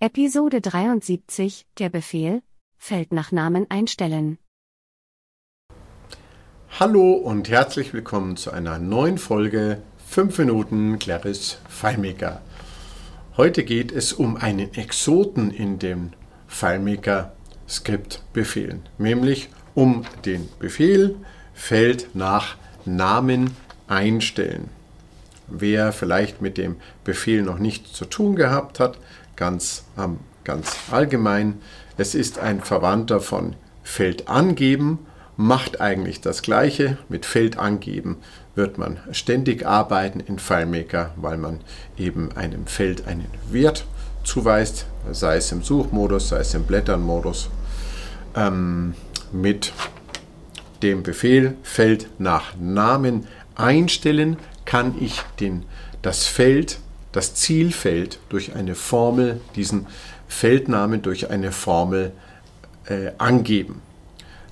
Episode 73, der Befehl, Feld nach Namen einstellen. Hallo und herzlich willkommen zu einer neuen Folge 5 Minuten Claris FileMaker. Heute geht es um einen Exoten in dem FileMaker Skript Befehlen, nämlich um den Befehl Feld nach Namen einstellen. Wer vielleicht mit dem Befehl noch nichts zu tun gehabt hat, ganz, ähm, ganz allgemein, es ist ein Verwandter von Feld angeben, macht eigentlich das gleiche. Mit Feld angeben wird man ständig arbeiten in FileMaker, weil man eben einem Feld einen Wert zuweist, sei es im Suchmodus, sei es im Blätternmodus. Ähm, mit dem Befehl Feld nach Namen einstellen kann ich den, das Feld, das Zielfeld durch eine Formel, diesen Feldnamen durch eine Formel äh, angeben.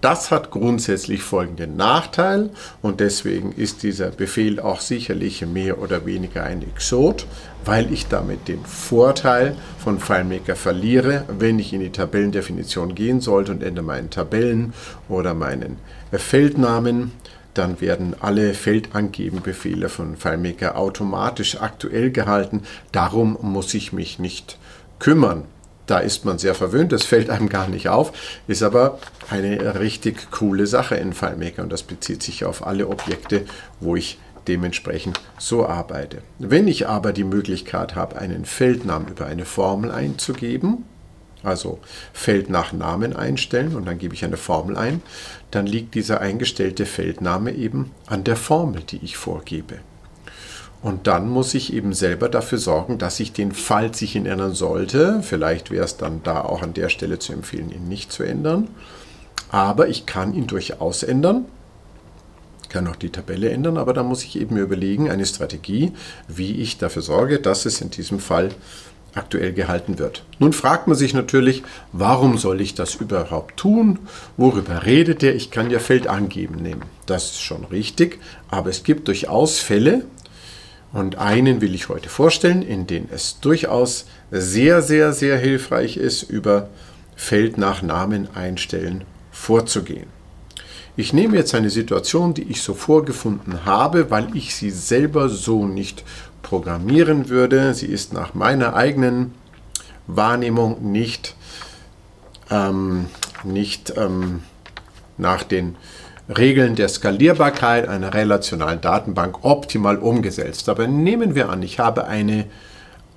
Das hat grundsätzlich folgenden Nachteil und deswegen ist dieser Befehl auch sicherlich mehr oder weniger ein Exot, weil ich damit den Vorteil von FileMaker verliere, wenn ich in die Tabellendefinition gehen sollte und ändere meinen Tabellen oder meinen Feldnamen dann werden alle Feldangeben-Befehle von FileMaker automatisch aktuell gehalten. Darum muss ich mich nicht kümmern. Da ist man sehr verwöhnt, das fällt einem gar nicht auf, ist aber eine richtig coole Sache in FileMaker und das bezieht sich auf alle Objekte, wo ich dementsprechend so arbeite. Wenn ich aber die Möglichkeit habe, einen Feldnamen über eine Formel einzugeben, also Feld nach Namen einstellen und dann gebe ich eine Formel ein, dann liegt dieser eingestellte Feldname eben an der Formel, die ich vorgebe. Und dann muss ich eben selber dafür sorgen, dass ich den, falls ich ihn ändern sollte, vielleicht wäre es dann da auch an der Stelle zu empfehlen, ihn nicht zu ändern, aber ich kann ihn durchaus ändern, kann auch die Tabelle ändern, aber da muss ich eben überlegen, eine Strategie, wie ich dafür sorge, dass es in diesem Fall aktuell gehalten wird. Nun fragt man sich natürlich, warum soll ich das überhaupt tun? Worüber redet er? Ich kann ja Feld angeben nehmen. Das ist schon richtig, aber es gibt durchaus Fälle, und einen will ich heute vorstellen, in denen es durchaus sehr, sehr, sehr hilfreich ist, über Feld nach Namen einstellen vorzugehen. Ich nehme jetzt eine Situation, die ich so vorgefunden habe, weil ich sie selber so nicht programmieren würde. Sie ist nach meiner eigenen Wahrnehmung nicht, ähm, nicht ähm, nach den Regeln der Skalierbarkeit einer relationalen Datenbank optimal umgesetzt. Aber nehmen wir an, ich habe eine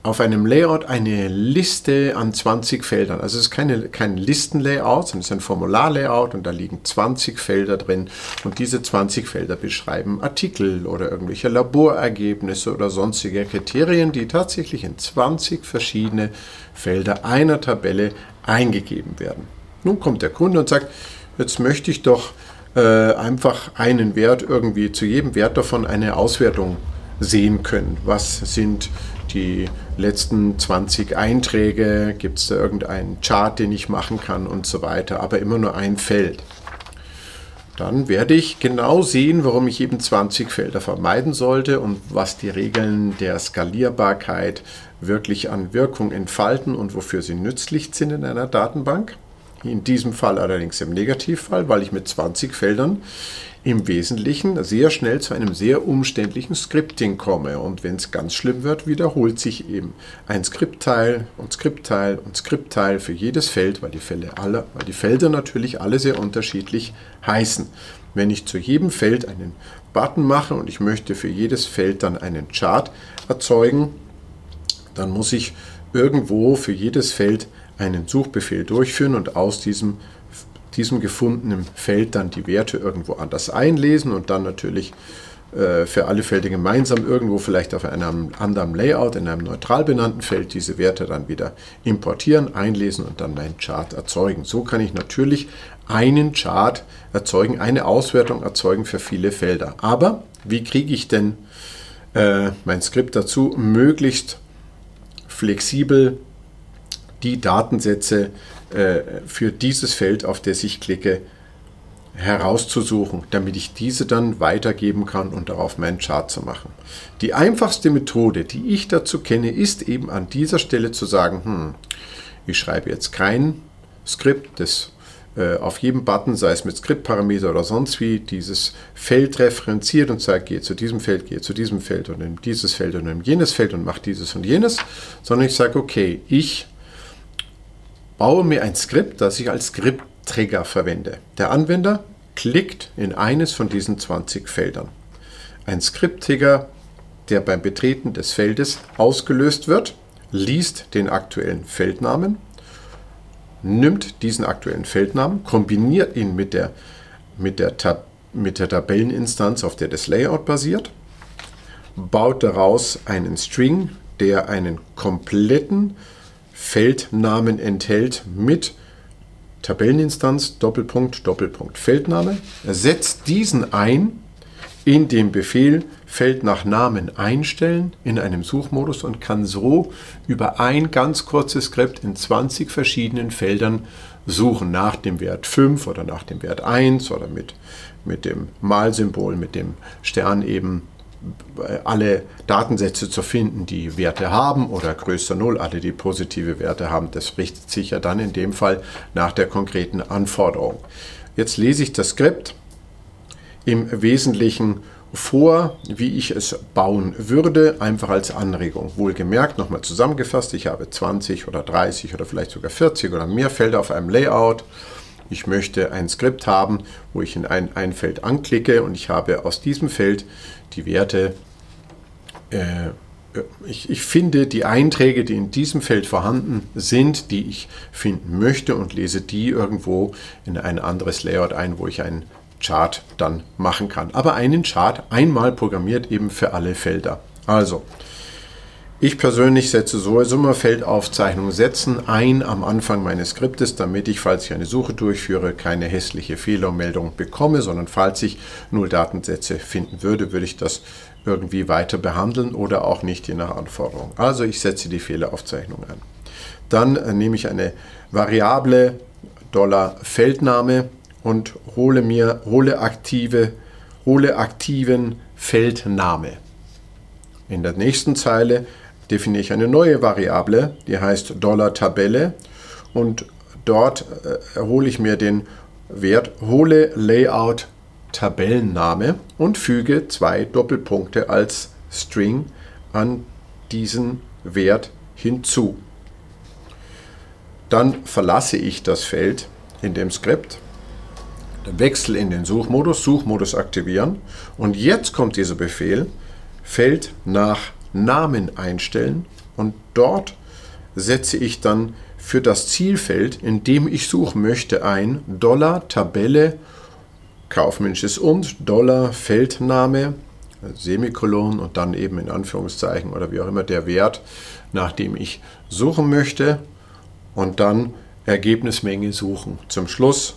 auf einem Layout eine Liste an 20 Feldern. Also es ist keine, kein Listenlayout, sondern es ist ein Formularlayout und da liegen 20 Felder drin und diese 20 Felder beschreiben Artikel oder irgendwelche Laborergebnisse oder sonstige Kriterien, die tatsächlich in 20 verschiedene Felder einer Tabelle eingegeben werden. Nun kommt der Kunde und sagt, jetzt möchte ich doch äh, einfach einen Wert irgendwie zu jedem Wert davon eine Auswertung sehen können. Was sind die letzten 20 Einträge, gibt es da irgendeinen Chart, den ich machen kann und so weiter, aber immer nur ein Feld. Dann werde ich genau sehen, warum ich eben 20 Felder vermeiden sollte und was die Regeln der Skalierbarkeit wirklich an Wirkung entfalten und wofür sie nützlich sind in einer Datenbank. In diesem Fall allerdings im Negativfall, weil ich mit 20 Feldern im Wesentlichen sehr schnell zu einem sehr umständlichen Scripting komme. Und wenn es ganz schlimm wird, wiederholt sich eben ein Skriptteil und Skriptteil und Skriptteil für jedes Feld, weil die, Fälle alle, weil die Felder natürlich alle sehr unterschiedlich heißen. Wenn ich zu jedem Feld einen Button mache und ich möchte für jedes Feld dann einen Chart erzeugen, dann muss ich irgendwo für jedes Feld einen Suchbefehl durchführen und aus diesem diesem gefundenen Feld dann die Werte irgendwo anders einlesen und dann natürlich äh, für alle Felder gemeinsam irgendwo vielleicht auf einem anderen Layout in einem neutral benannten Feld diese Werte dann wieder importieren, einlesen und dann meinen Chart erzeugen. So kann ich natürlich einen Chart erzeugen, eine Auswertung erzeugen für viele Felder. Aber wie kriege ich denn äh, mein Skript dazu, möglichst flexibel die Datensätze äh, für dieses Feld, auf das ich klicke, herauszusuchen, damit ich diese dann weitergeben kann und darauf meinen Chart zu machen. Die einfachste Methode, die ich dazu kenne, ist eben an dieser Stelle zu sagen, hm, ich schreibe jetzt kein Skript, das äh, auf jedem Button, sei es mit Skriptparameter oder sonst wie, dieses Feld referenziert und sagt, gehe zu diesem Feld, gehe zu diesem Feld und in dieses Feld und in jenes Feld und mache dieses und jenes, sondern ich sage, okay, ich baue mir ein Skript, das ich als Skript-Trigger verwende. Der Anwender klickt in eines von diesen 20 Feldern. Ein Skript-Trigger, der beim Betreten des Feldes ausgelöst wird, liest den aktuellen Feldnamen nimmt diesen aktuellen Feldnamen, kombiniert ihn mit der, mit der, Tab mit der Tabelleninstanz, auf der das Layout basiert, baut daraus einen String, der einen kompletten Feldnamen enthält mit Tabelleninstanz, Doppelpunkt, Doppelpunkt, Feldname, setzt diesen ein in dem Befehl Feld nach Namen einstellen in einem Suchmodus und kann so über ein ganz kurzes Skript in 20 verschiedenen Feldern suchen. Nach dem Wert 5 oder nach dem Wert 1 oder mit, mit dem Malsymbol, mit dem Stern eben alle Datensätze zu finden, die Werte haben oder größer 0, alle die positive Werte haben. Das richtet sich ja dann in dem Fall nach der konkreten Anforderung. Jetzt lese ich das Skript im Wesentlichen vor, wie ich es bauen würde, einfach als Anregung. Wohlgemerkt, nochmal zusammengefasst, ich habe 20 oder 30 oder vielleicht sogar 40 oder mehr Felder auf einem Layout. Ich möchte ein Skript haben, wo ich in ein, ein Feld anklicke und ich habe aus diesem Feld die Werte. Äh, ich, ich finde die Einträge, die in diesem Feld vorhanden sind, die ich finden möchte und lese die irgendwo in ein anderes Layout ein, wo ich ein Chart dann machen kann. Aber einen Chart einmal programmiert eben für alle Felder. Also, ich persönlich setze sowieso immer Feldaufzeichnungen setzen ein am Anfang meines Skriptes, damit ich, falls ich eine Suche durchführe, keine hässliche Fehlermeldung bekomme, sondern falls ich null Datensätze finden würde, würde ich das irgendwie weiter behandeln oder auch nicht je nach Anforderung. Also ich setze die Fehleraufzeichnung ein. Dann äh, nehme ich eine Variable Feldname und hole mir, hole aktive, hole aktiven Feldname. In der nächsten Zeile definiere ich eine neue Variable, die heißt Dollar-Tabelle und dort äh, hole ich mir den Wert hole Layout Tabellenname und füge zwei Doppelpunkte als String an diesen Wert hinzu. Dann verlasse ich das Feld in dem Skript Wechsel in den Suchmodus, Suchmodus aktivieren und jetzt kommt dieser Befehl, Feld nach Namen einstellen und dort setze ich dann für das Zielfeld, in dem ich suchen möchte, ein Dollar Tabelle kaufmännisches und Dollar Feldname Semikolon und dann eben in Anführungszeichen oder wie auch immer der Wert, nach dem ich suchen möchte und dann Ergebnismenge suchen. Zum Schluss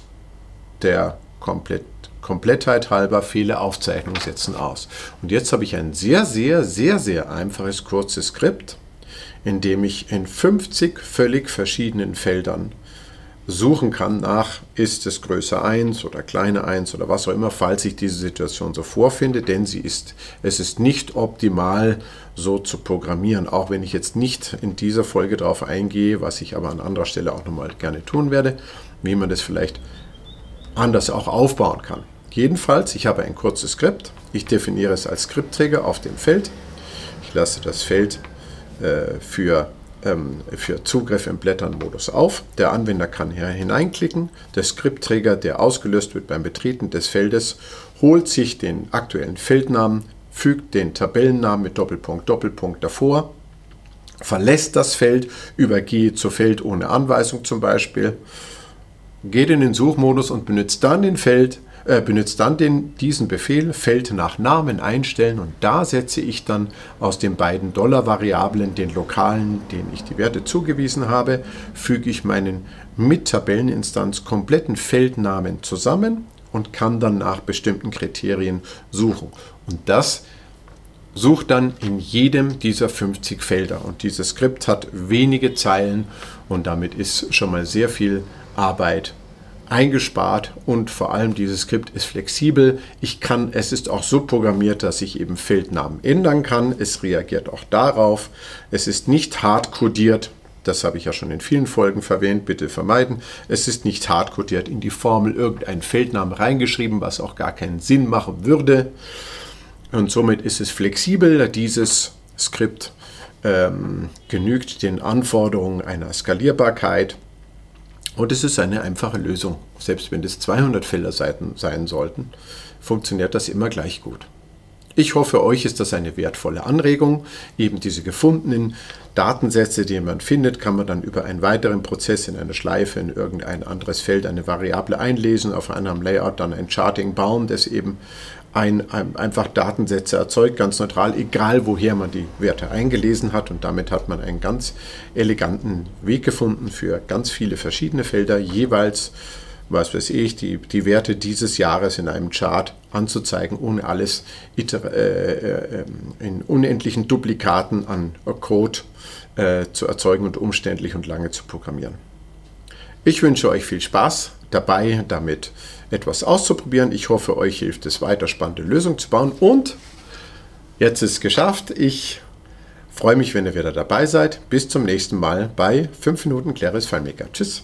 der Komplett, Komplettheit halber Fehleraufzeichnung setzen aus. Und jetzt habe ich ein sehr, sehr, sehr, sehr einfaches, kurzes Skript, in dem ich in 50 völlig verschiedenen Feldern suchen kann nach, ist es größer 1 oder kleiner 1 oder was auch immer, falls ich diese Situation so vorfinde, denn sie ist, es ist nicht optimal so zu programmieren, auch wenn ich jetzt nicht in dieser Folge darauf eingehe, was ich aber an anderer Stelle auch nochmal gerne tun werde, wie man das vielleicht anders auch aufbauen kann. Jedenfalls, ich habe ein kurzes Skript. Ich definiere es als Skriptträger auf dem Feld. Ich lasse das Feld äh, für, ähm, für Zugriff im Blättern-Modus auf. Der Anwender kann hier hineinklicken. Der Skriptträger, der ausgelöst wird beim Betreten des Feldes, holt sich den aktuellen Feldnamen, fügt den Tabellennamen mit Doppelpunkt, Doppelpunkt davor, verlässt das Feld, übergehe zu Feld ohne Anweisung zum Beispiel geht in den Suchmodus und benutzt dann den Feld, äh, benutzt dann den, diesen Befehl Feld nach Namen einstellen und da setze ich dann aus den beiden Dollar-Variablen den lokalen, denen ich die Werte zugewiesen habe, füge ich meinen mit Tabelleninstanz kompletten Feldnamen zusammen und kann dann nach bestimmten Kriterien suchen. Und das sucht dann in jedem dieser 50 Felder. Und dieses Skript hat wenige Zeilen und damit ist schon mal sehr viel Arbeit eingespart und vor allem dieses Skript ist flexibel. Ich kann, es ist auch so programmiert, dass ich eben Feldnamen ändern kann. Es reagiert auch darauf. Es ist nicht hart codiert. Das habe ich ja schon in vielen Folgen verwendet, bitte vermeiden. Es ist nicht hart codiert in die Formel irgendein Feldnamen reingeschrieben, was auch gar keinen Sinn machen würde. Und somit ist es flexibel. Dieses Skript ähm, genügt den Anforderungen einer Skalierbarkeit und es ist eine einfache Lösung. Selbst wenn es 200 Felderseiten sein sollten, funktioniert das immer gleich gut. Ich hoffe, euch ist das eine wertvolle Anregung. Eben diese gefundenen Datensätze, die man findet, kann man dann über einen weiteren Prozess in einer Schleife in irgendein anderes Feld eine Variable einlesen, auf einem Layout dann ein Charting bauen, das eben ein, ein, einfach Datensätze erzeugt, ganz neutral, egal woher man die Werte eingelesen hat. Und damit hat man einen ganz eleganten Weg gefunden für ganz viele verschiedene Felder, jeweils, was weiß ich, die, die Werte dieses Jahres in einem Chart anzuzeigen, ohne alles äh, äh, in unendlichen Duplikaten an Code äh, zu erzeugen und umständlich und lange zu programmieren. Ich wünsche euch viel Spaß dabei, damit etwas auszuprobieren. Ich hoffe, euch hilft es weiter, spannende Lösungen zu bauen. Und jetzt ist es geschafft. Ich freue mich, wenn ihr wieder dabei seid. Bis zum nächsten Mal bei 5 Minuten Claris FileMaker. Tschüss.